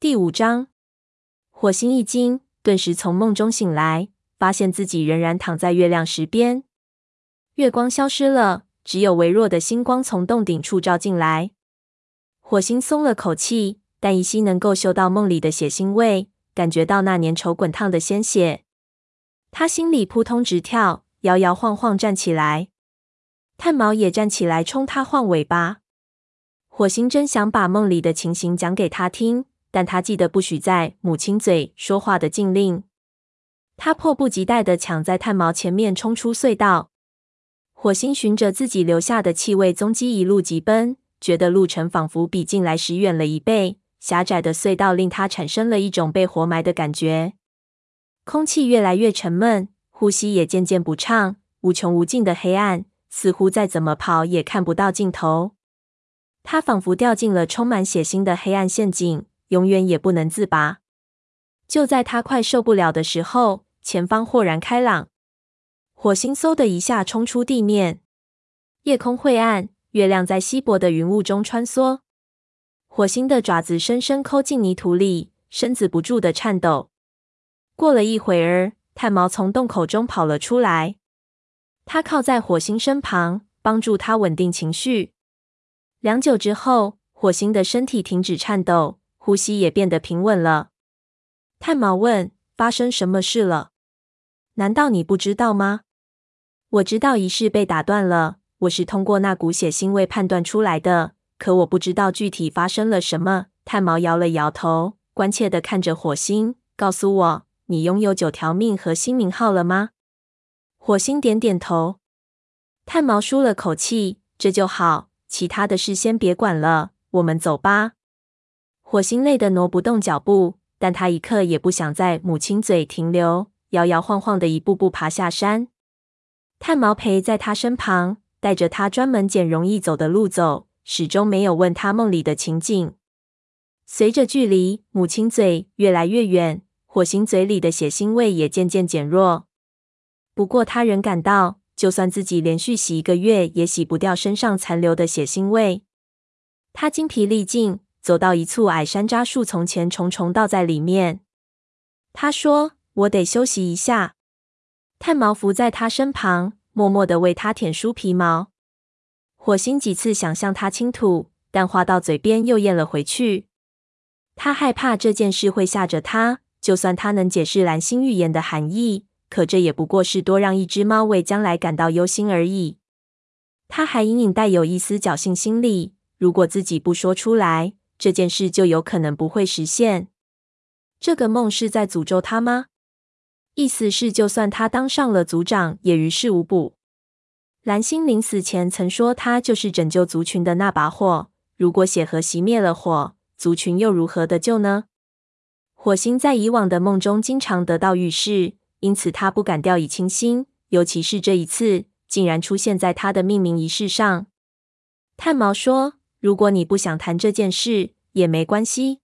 第五章，火星一惊，顿时从梦中醒来，发现自己仍然躺在月亮石边。月光消失了，只有微弱的星光从洞顶处照进来。火星松了口气，但依稀能够嗅到梦里的血腥味，感觉到那粘稠滚烫的鲜血。他心里扑通直跳，摇摇晃晃站起来。炭毛也站起来冲他晃尾巴。火星真想把梦里的情形讲给他听。但他记得不许在母亲嘴说话的禁令。他迫不及待地抢在炭毛前面冲出隧道。火星循着自己留下的气味踪迹一路疾奔，觉得路程仿佛比进来时远了一倍。狭窄的隧道令他产生了一种被活埋的感觉。空气越来越沉闷，呼吸也渐渐不畅。无穷无尽的黑暗，似乎再怎么跑也看不到尽头。他仿佛掉进了充满血腥的黑暗陷阱。永远也不能自拔。就在他快受不了的时候，前方豁然开朗，火星嗖的一下冲出地面。夜空晦暗，月亮在稀薄的云雾中穿梭。火星的爪子深深抠进泥土里，身子不住的颤抖。过了一会儿，炭毛从洞口中跑了出来，他靠在火星身旁，帮助他稳定情绪。良久之后，火星的身体停止颤抖。呼吸也变得平稳了。炭毛问：“发生什么事了？难道你不知道吗？”“我知道仪式被打断了，我是通过那股血腥味判断出来的，可我不知道具体发生了什么。”炭毛摇了摇头，关切地看着火星，告诉我：“你拥有九条命和新名号了吗？”火星点点头。炭毛舒了口气：“这就好，其他的事先别管了，我们走吧。”火星累得挪不动脚步，但他一刻也不想在母亲嘴停留，摇摇晃晃的一步步爬下山。炭毛陪在他身旁，带着他专门捡容易走的路走，始终没有问他梦里的情景。随着距离母亲嘴越来越远，火星嘴里的血腥味也渐渐减弱。不过，他仍感到，就算自己连续洗一个月，也洗不掉身上残留的血腥味。他精疲力尽。走到一簇矮山楂树丛前，重重倒在里面。他说：“我得休息一下。”炭毛伏在他身旁，默默的为他舔梳皮毛。火星几次想向他倾吐，但话到嘴边又咽了回去。他害怕这件事会吓着他，就算他能解释蓝星预言的含义，可这也不过是多让一只猫为将来感到忧心而已。他还隐隐带有一丝侥幸心理，如果自己不说出来，这件事就有可能不会实现。这个梦是在诅咒他吗？意思是，就算他当上了族长，也于事无补。蓝星临死前曾说，他就是拯救族群的那把火。如果血河熄灭了火，族群又如何得救呢？火星在以往的梦中经常得到预示，因此他不敢掉以轻心。尤其是这一次，竟然出现在他的命名仪式上。炭毛说。如果你不想谈这件事，也没关系。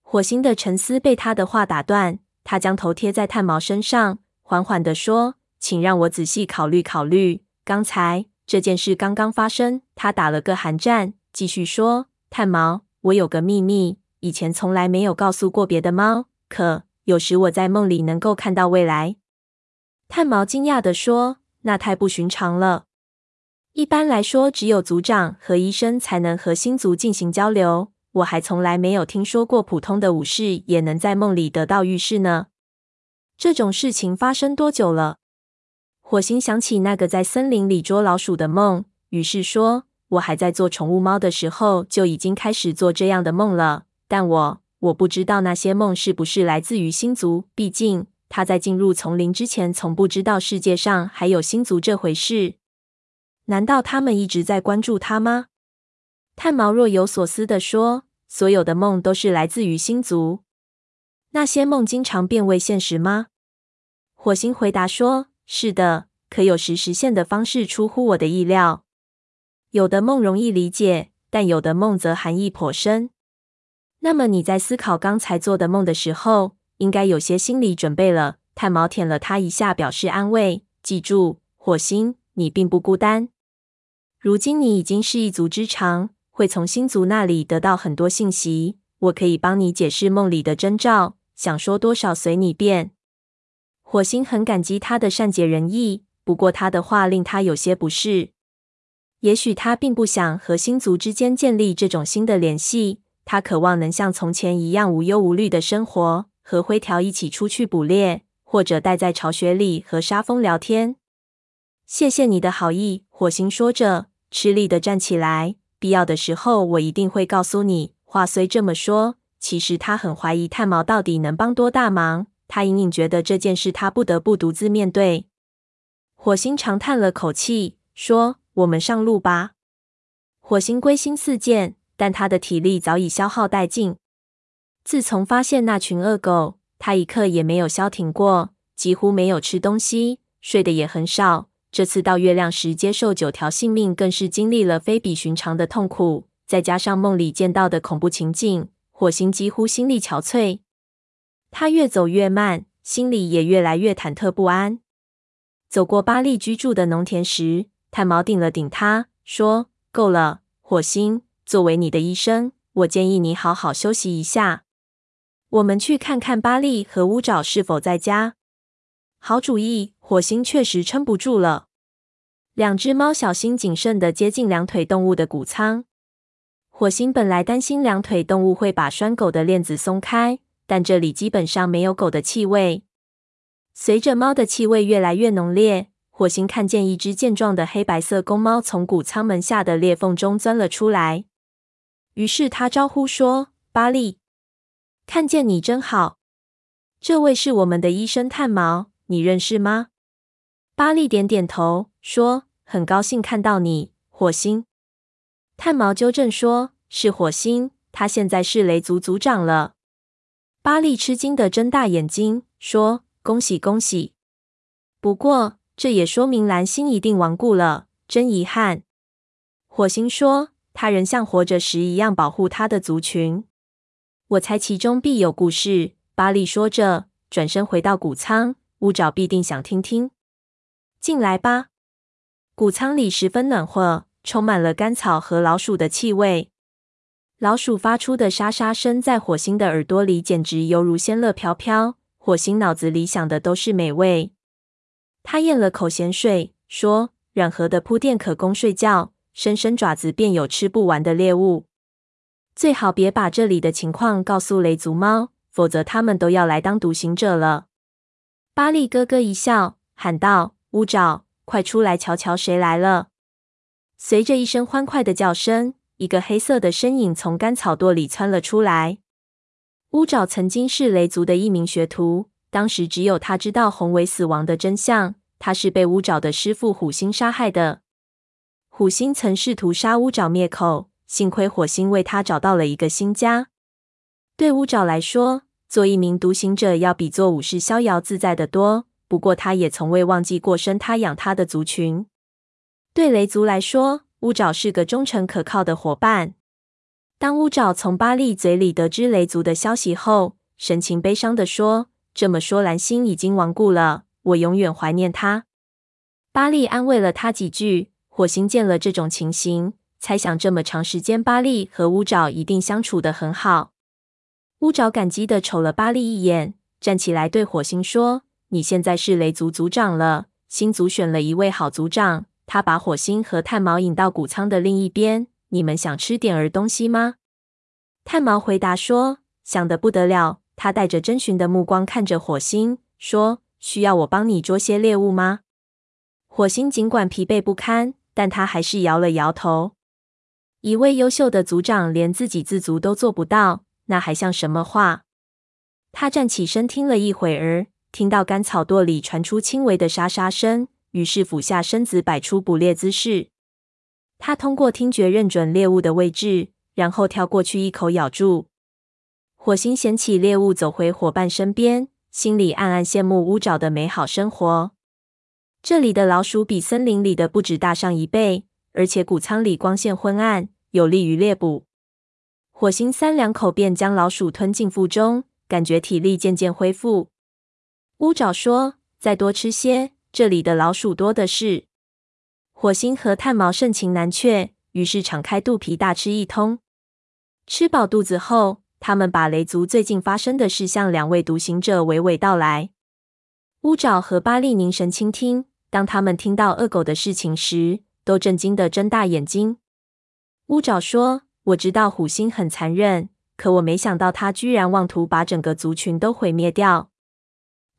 火星的沉思被他的话打断，他将头贴在炭毛身上，缓缓地说：“请让我仔细考虑考虑。刚才这件事刚刚发生。”他打了个寒战，继续说：“炭毛，我有个秘密，以前从来没有告诉过别的猫，可有时我在梦里能够看到未来。”炭毛惊讶地说：“那太不寻常了。”一般来说，只有族长和医生才能和星族进行交流。我还从来没有听说过普通的武士也能在梦里得到预示呢。这种事情发生多久了？火星想起那个在森林里捉老鼠的梦，于是说：“我还在做宠物猫的时候就已经开始做这样的梦了。但我我不知道那些梦是不是来自于星族，毕竟他在进入丛林之前从不知道世界上还有星族这回事。”难道他们一直在关注他吗？炭毛若有所思地说：“所有的梦都是来自于星族。那些梦经常变为现实吗？”火星回答说：“是的，可有时实现的方式出乎我的意料。有的梦容易理解，但有的梦则含义颇深。那么你在思考刚才做的梦的时候，应该有些心理准备了。”炭毛舔了他一下，表示安慰。记住，火星，你并不孤单。如今你已经是一族之长，会从星族那里得到很多信息。我可以帮你解释梦里的征兆，想说多少随你便。火星很感激他的善解人意，不过他的话令他有些不适。也许他并不想和星族之间建立这种新的联系，他渴望能像从前一样无忧无虑的生活，和灰条一起出去捕猎，或者待在巢穴里和沙蜂聊天。谢谢你的好意，火星说着，吃力的站起来。必要的时候，我一定会告诉你。话虽这么说，其实他很怀疑炭毛到底能帮多大忙。他隐隐觉得这件事他不得不独自面对。火星长叹了口气，说：“我们上路吧。”火星归心似箭，但他的体力早已消耗殆尽。自从发现那群恶狗，他一刻也没有消停过，几乎没有吃东西，睡得也很少。这次到月亮石接受九条性命，更是经历了非比寻常的痛苦。再加上梦里见到的恐怖情境，火星几乎心力憔悴。他越走越慢，心里也越来越忐忑不安。走过巴利居住的农田时，炭毛顶了顶他，说：“够了，火星。作为你的医生，我建议你好好休息一下。我们去看看巴利和乌爪是否在家。”好主意。火星确实撑不住了。两只猫小心谨慎地接近两腿动物的谷仓。火星本来担心两腿动物会把拴狗的链子松开，但这里基本上没有狗的气味。随着猫的气味越来越浓烈，火星看见一只健壮的黑白色公猫从谷仓门下的裂缝中钻了出来。于是他招呼说：“巴利，看见你真好。这位是我们的医生炭毛，你认识吗？”巴利点点头，说：“很高兴看到你，火星。”炭毛纠正说：“是火星，他现在是雷族族长了。”巴利吃惊的睁大眼睛，说：“恭喜恭喜！不过这也说明蓝星一定亡故了，真遗憾。”火星说：“他仍像活着时一样保护他的族群。”我猜其中必有故事。巴利说着，转身回到谷仓，乌爪必定想听听。进来吧，谷仓里十分暖和。充满了干草和老鼠的气味，老鼠发出的沙沙声在火星的耳朵里简直犹如仙乐飘飘。火星脑子里想的都是美味。他咽了口咸水，说：“软和的铺垫可供睡觉，伸伸爪子便有吃不完的猎物。最好别把这里的情况告诉雷族猫，否则他们都要来当独行者了。”巴利咯咯一笑，喊道：“乌爪，快出来瞧瞧谁来了！”随着一声欢快的叫声，一个黑色的身影从干草垛里窜了出来。乌爪曾经是雷族的一名学徒，当时只有他知道宏伟死亡的真相。他是被乌爪的师父虎星杀害的。虎星曾试图杀乌爪灭口，幸亏火星为他找到了一个新家。对乌爪来说，做一名独行者要比做武士逍遥自在的多。不过，他也从未忘记过生他养他的族群。对雷族来说，乌爪是个忠诚可靠的伙伴。当乌爪从巴利嘴里得知雷族的消息后，神情悲伤地说：“这么说，蓝星已经亡故了，我永远怀念他。”巴利安慰了他几句。火星见了这种情形，猜想这么长时间，巴利和乌爪一定相处得很好。乌爪感激地瞅了巴利一眼，站起来对火星说：“你现在是雷族族长了，星族选了一位好族长。”他把火星和炭毛引到谷仓的另一边。你们想吃点儿东西吗？炭毛回答说：“想得不得了。”他带着征询的目光看着火星，说：“需要我帮你捉些猎物吗？”火星尽管疲惫不堪，但他还是摇了摇头。一位优秀的族长连自给自足都做不到，那还像什么话？他站起身听了一会儿，听到干草垛里传出轻微的沙沙声。于是俯下身子，摆出捕猎姿势。他通过听觉认准猎物的位置，然后跳过去一口咬住。火星捡起猎物，走回伙伴身边，心里暗暗羡慕乌爪的美好生活。这里的老鼠比森林里的不止大上一倍，而且谷仓里光线昏暗，有利于猎捕。火星三两口便将老鼠吞进腹中，感觉体力渐渐恢复。乌爪说：“再多吃些。”这里的老鼠多的是。火星和炭毛盛情难却，于是敞开肚皮大吃一通。吃饱肚子后，他们把雷族最近发生的事向两位独行者娓娓道来。乌爪和巴利凝神倾听，当他们听到恶狗的事情时，都震惊的睁大眼睛。乌爪说：“我知道虎星很残忍，可我没想到他居然妄图把整个族群都毁灭掉。”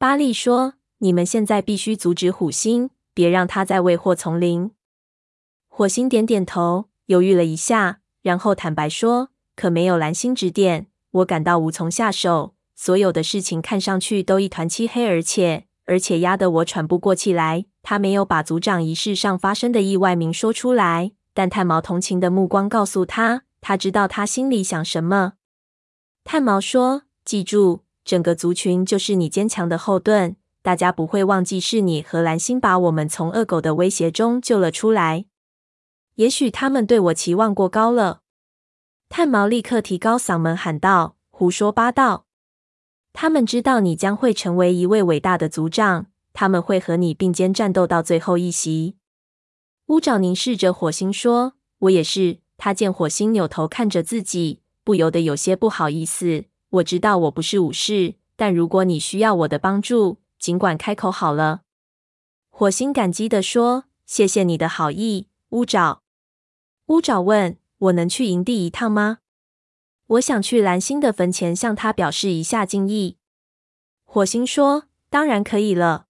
巴利说：“你们现在必须阻止虎星，别让他再为祸丛林。”火星点点头，犹豫了一下，然后坦白说：“可没有蓝星指点，我感到无从下手。所有的事情看上去都一团漆黑，而且……”而且压得我喘不过气来。他没有把族长仪式上发生的意外明说出来，但炭毛同情的目光告诉他，他知道他心里想什么。炭毛说：“记住，整个族群就是你坚强的后盾，大家不会忘记是你和蓝星把我们从恶狗的威胁中救了出来。也许他们对我期望过高了。”炭毛立刻提高嗓门喊道：“胡说八道！”他们知道你将会成为一位伟大的族长，他们会和你并肩战斗到最后一席。乌爪凝视着火星说：“我也是。”他见火星扭头看着自己，不由得有些不好意思。我知道我不是武士，但如果你需要我的帮助，尽管开口好了。火星感激地说：“谢谢你的好意，乌爪。”乌爪问：“我能去营地一趟吗？”我想去蓝星的坟前向他表示一下敬意。火星说：“当然可以了。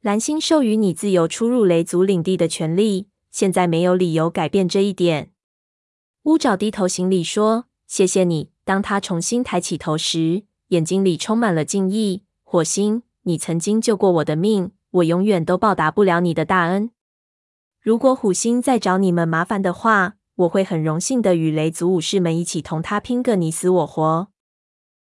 蓝星授予你自由出入雷族领地的权利，现在没有理由改变这一点。”乌爪低头行礼说：“谢谢你。”当他重新抬起头时，眼睛里充满了敬意。火星，你曾经救过我的命，我永远都报答不了你的大恩。如果虎星再找你们麻烦的话，我会很荣幸的与雷族武士们一起同他拼个你死我活。